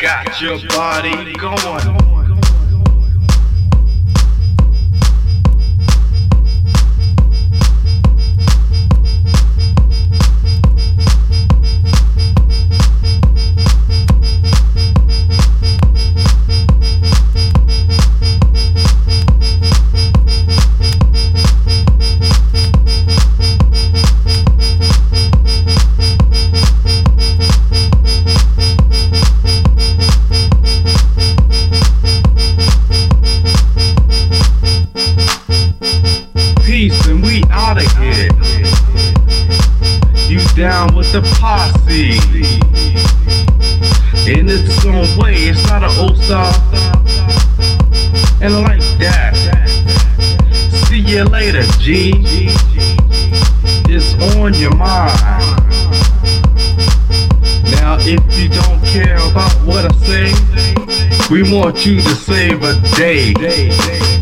Got your body going. And like that. See you later, G. It's on your mind. Now, if you don't care about what I say, we want you to save a day.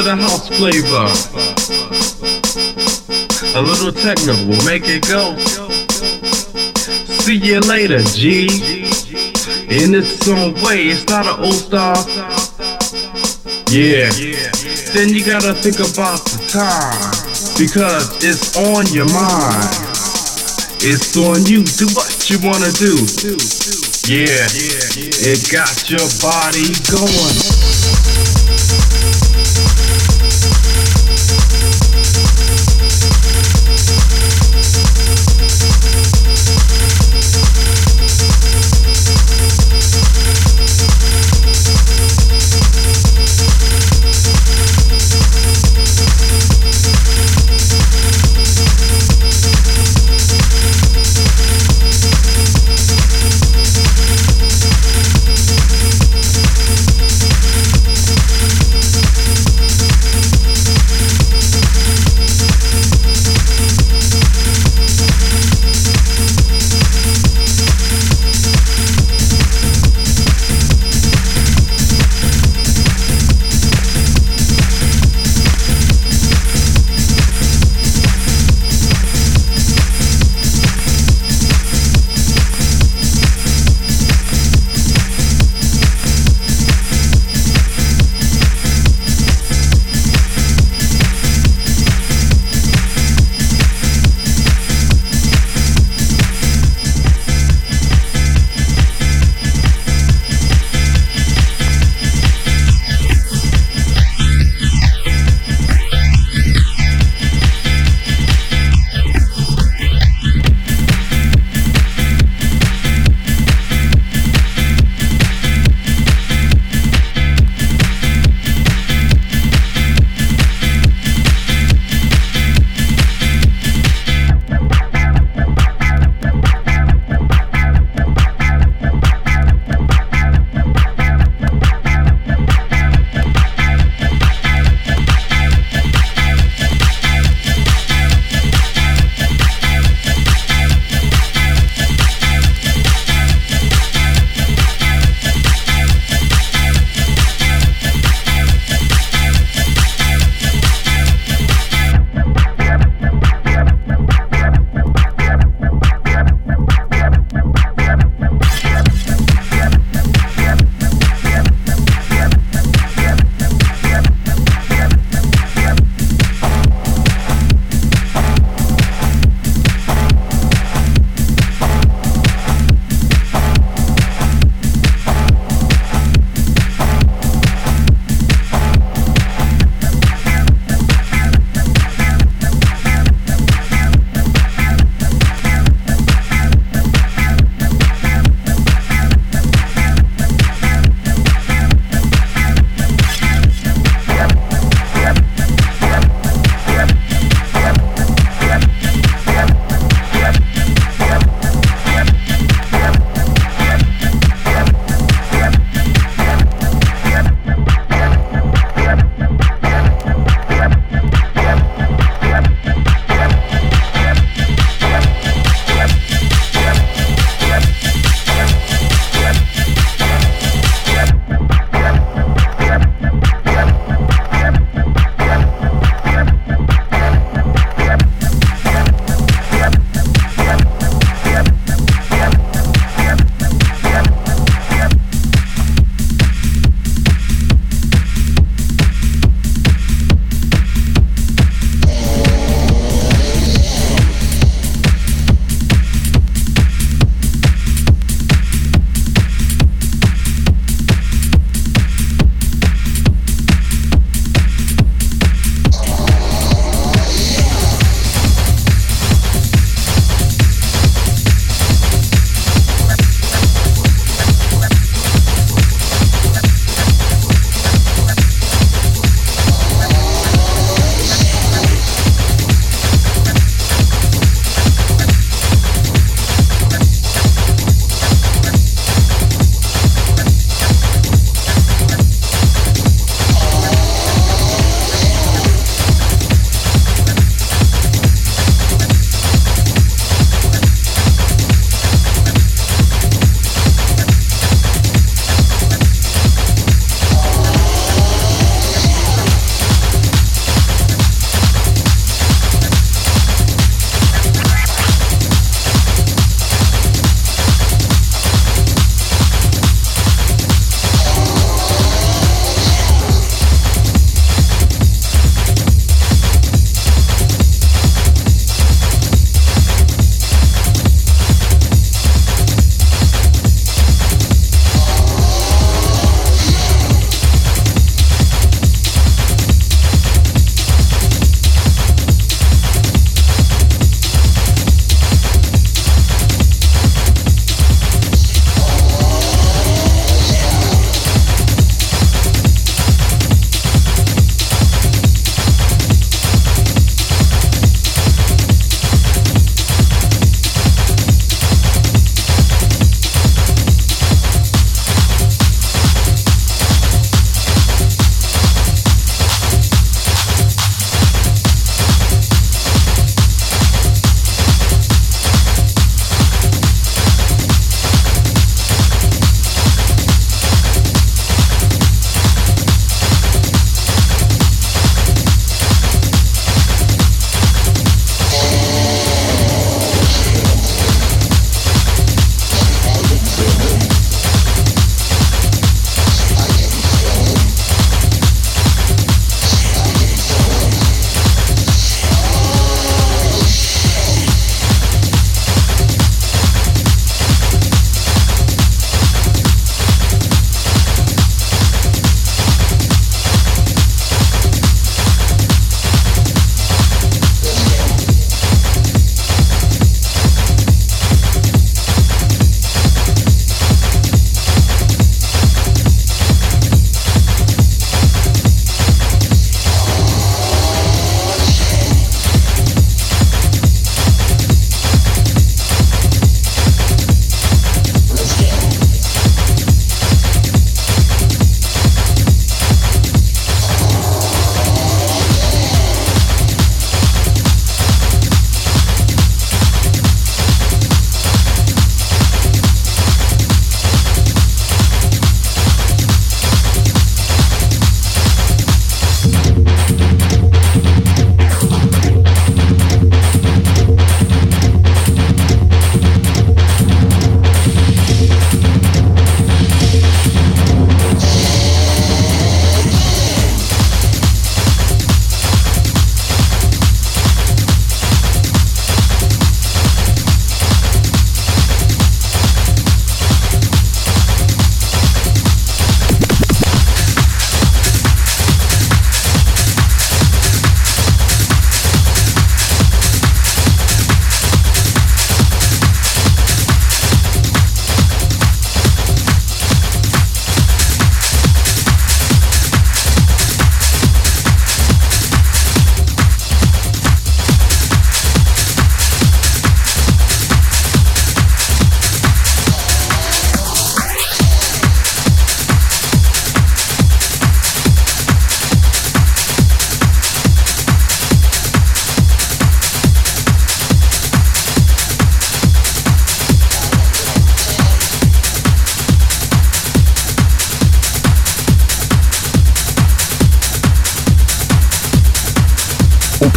With a house flavor. A little techno will make it go. See you later, G. In its own way, it's not an old style. Yeah. Then you gotta think about the time. Because it's on your mind. It's on you. Do what you wanna do. Yeah. It got your body going.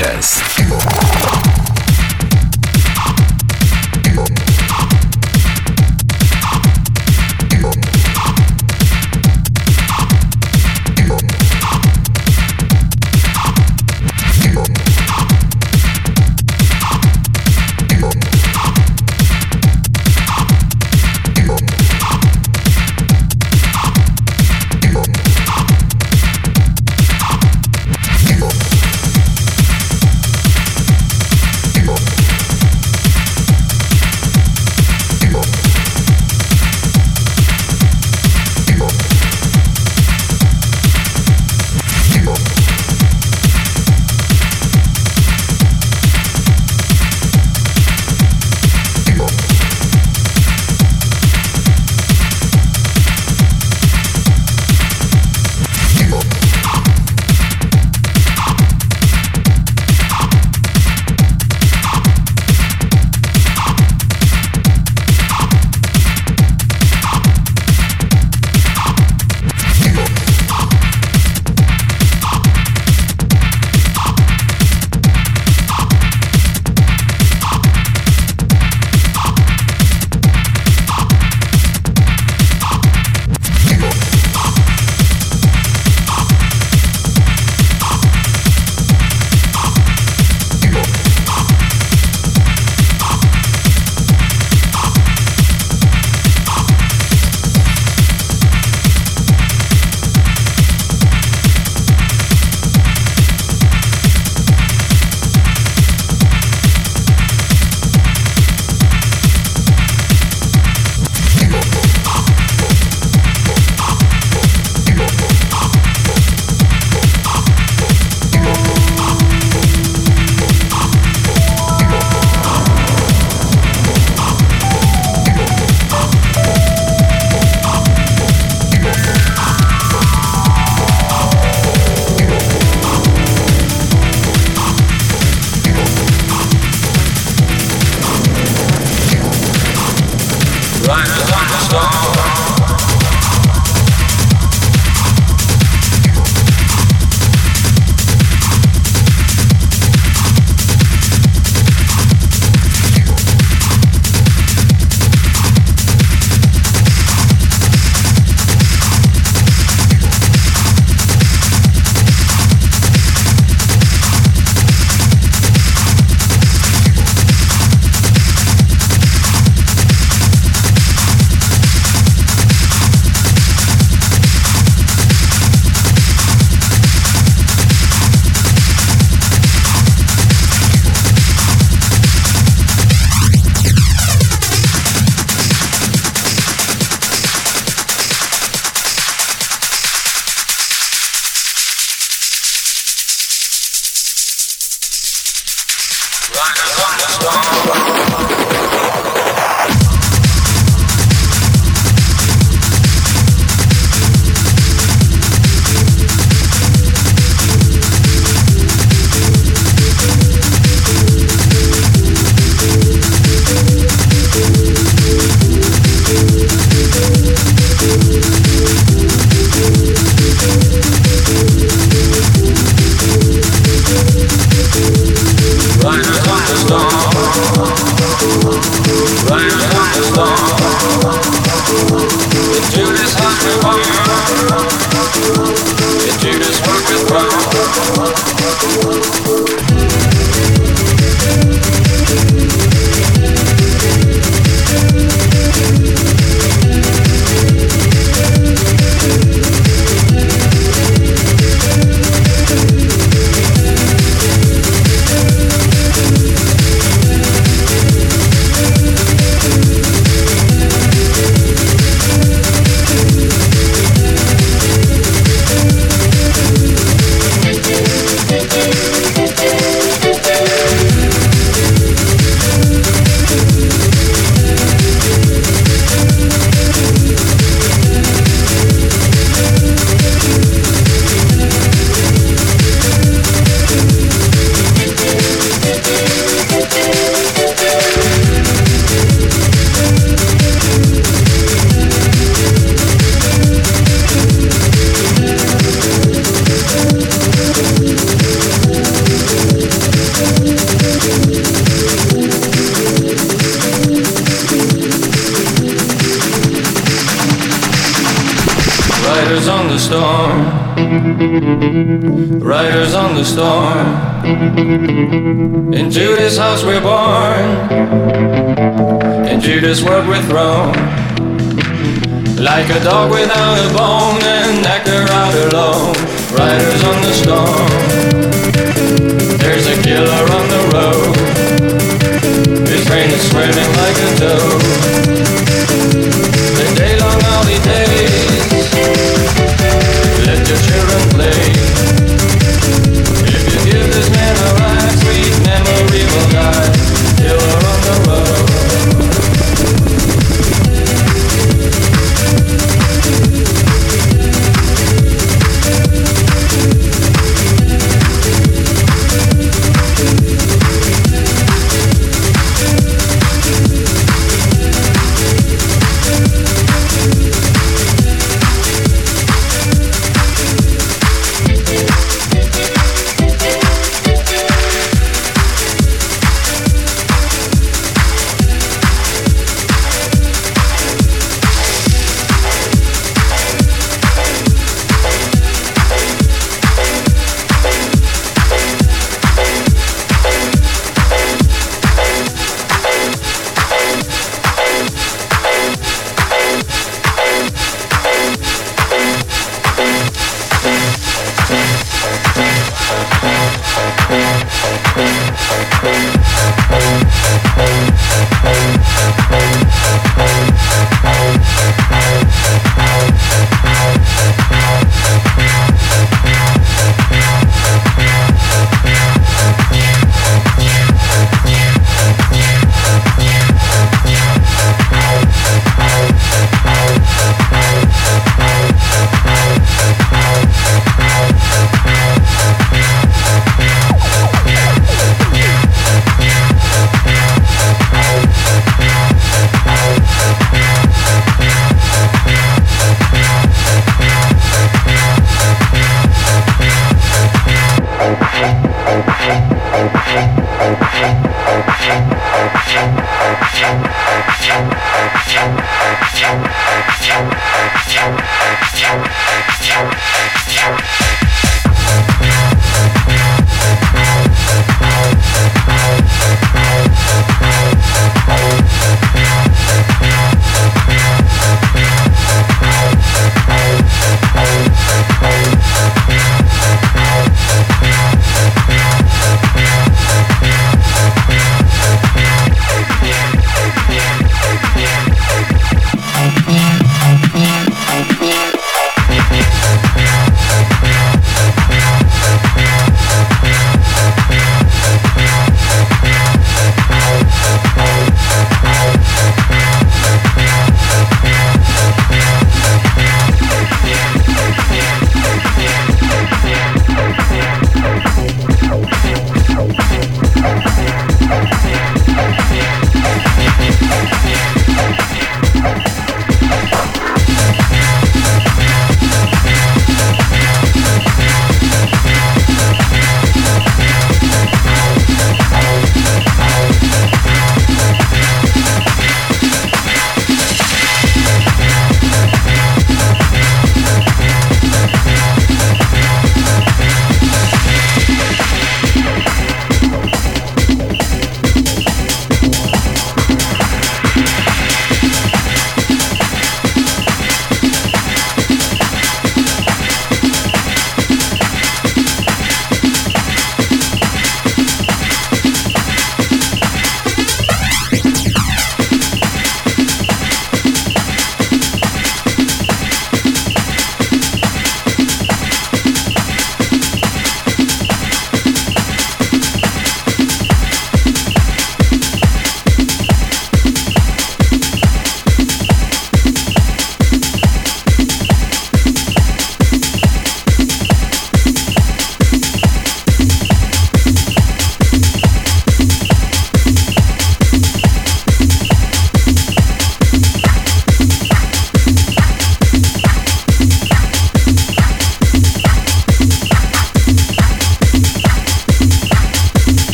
DJ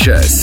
DJ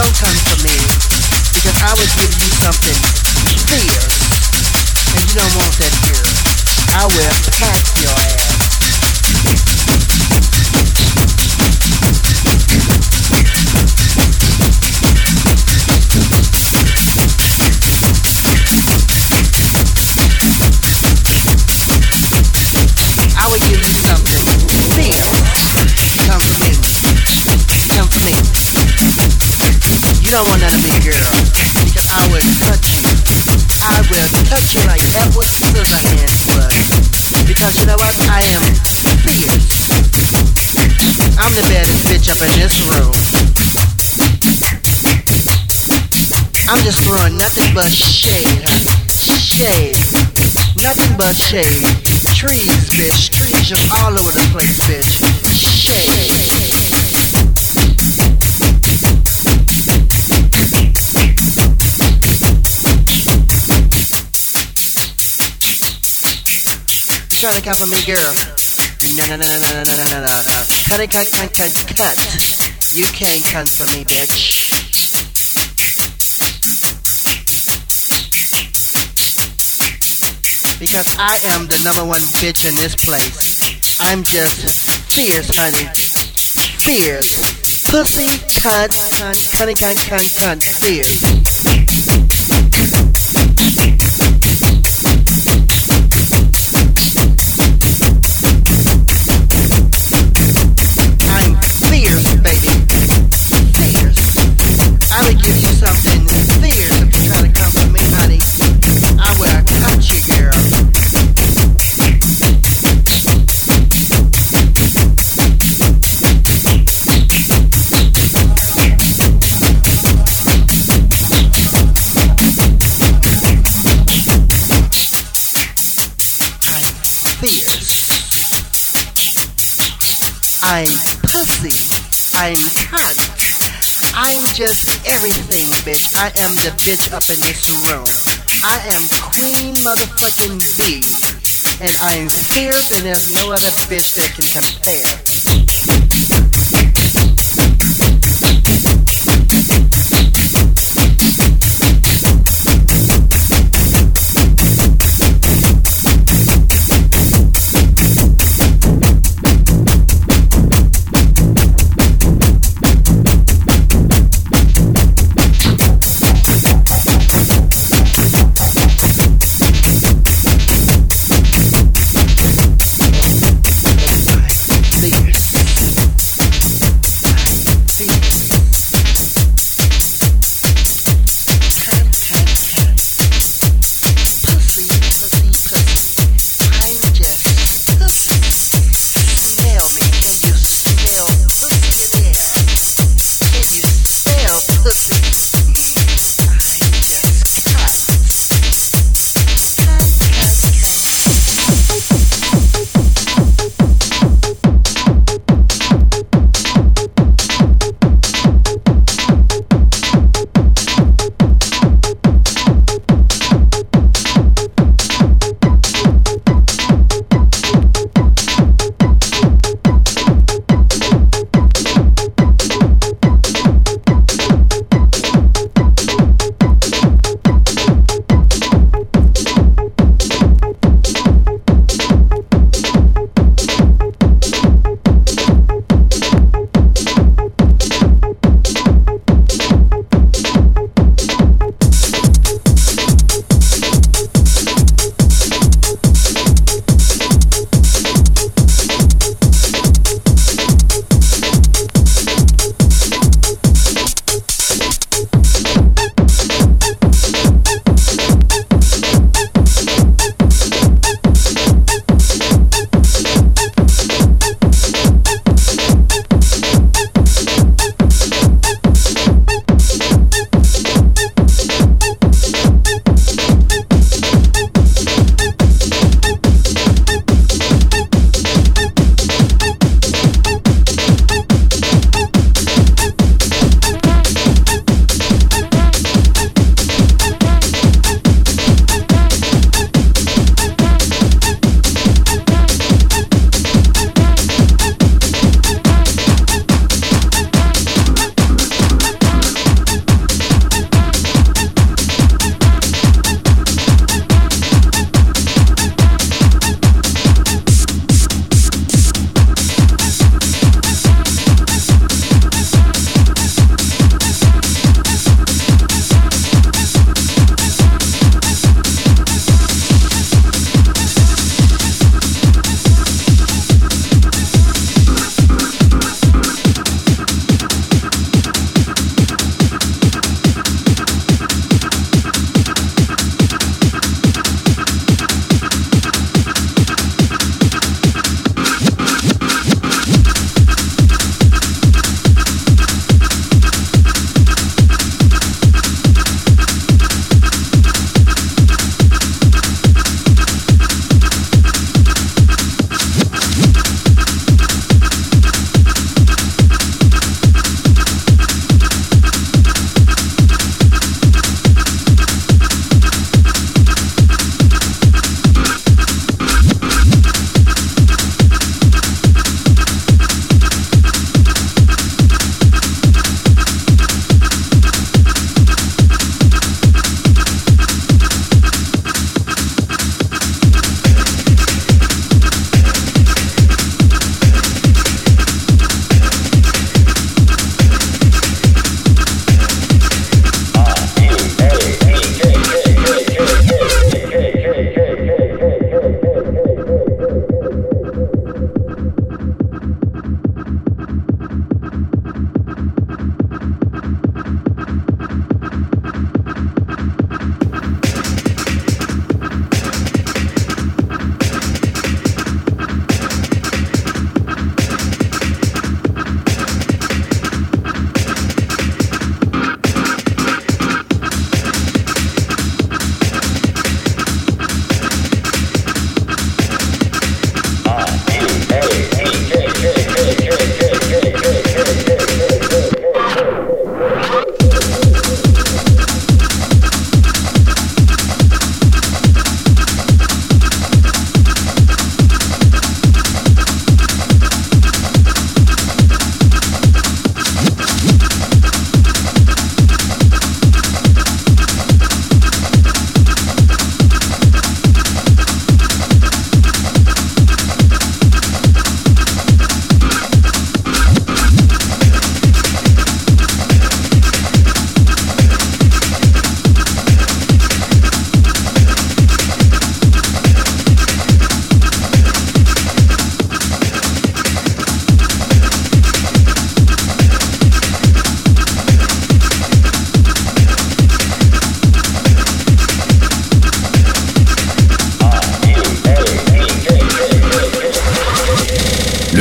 don't come for me because I will give you something fierce. And you don't want that here. I will pack your ass. You don't want none of me, girl, because I will touch you. I will touch you like Edward Scissorhands was. Because you know what? I am fierce. I'm the baddest bitch up in this room. I'm just throwing nothing but shade. Shade. Nothing but shade. Trees, bitch. Trees just all over the place, bitch. Shade. Trying to come for me, girl. No, no, no, no, no, no, no, no, no, no. Cut it, cut, cut, cut, cut. You can't come for me, bitch. Because I am the number one bitch in this place. I'm just fierce, honey. Fierce. Pussy, cunt, cunt, cunty, cunt, cunt, cunt, fierce. I am the bitch up in this room. I am Queen motherfucking B. And I'm fierce and there's no other bitch that can compare.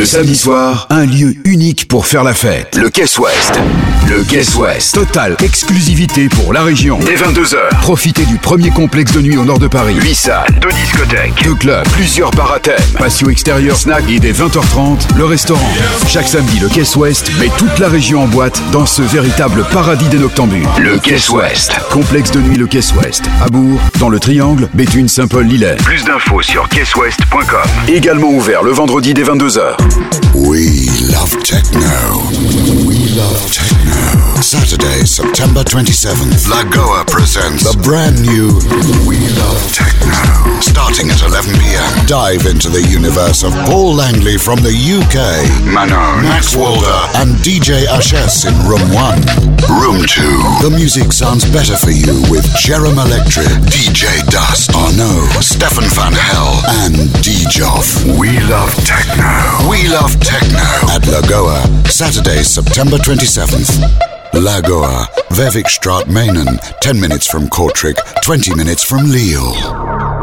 Samedi soir, un lieu unique pour faire la fête. Le Caisse Ouest. Le Caisse Ouest. Total exclusivité pour la région. Dès 22h. Profitez du premier complexe de nuit au nord de Paris. 8 salles, 2 discothèques, 2 clubs, plusieurs bars à thème, patio extérieur, snack et dès 20h30, le restaurant. Chaque samedi, le Caisse Ouest met toute la région en boîte dans ce véritable paradis des noctambules. Le Caisse Ouest. Complexe de nuit Le Caisse Ouest. À Bourg, dans le Triangle, Béthune, Saint-Paul, Lillet. Plus d'infos sur caisseouest.com. Également ouvert le vendredi dès 22h. We love techno. We love techno. you. Saturday, September 27th, Lagoa presents the brand new We Love Techno. Starting at 11 p.m., dive into the universe of Paul Langley from the UK, Manon, Max Walder, and DJ Ashes in Room 1. Room 2. The music sounds better for you with Jerem Electric, DJ Dust, Arno, Stefan Van Hell, and Djoff. We love techno. We love techno at Lagoa, Saturday, September 27th. Lagoa, Vevik Straat Mainan, 10 minutes from Kortrijk, 20 minutes from Lille.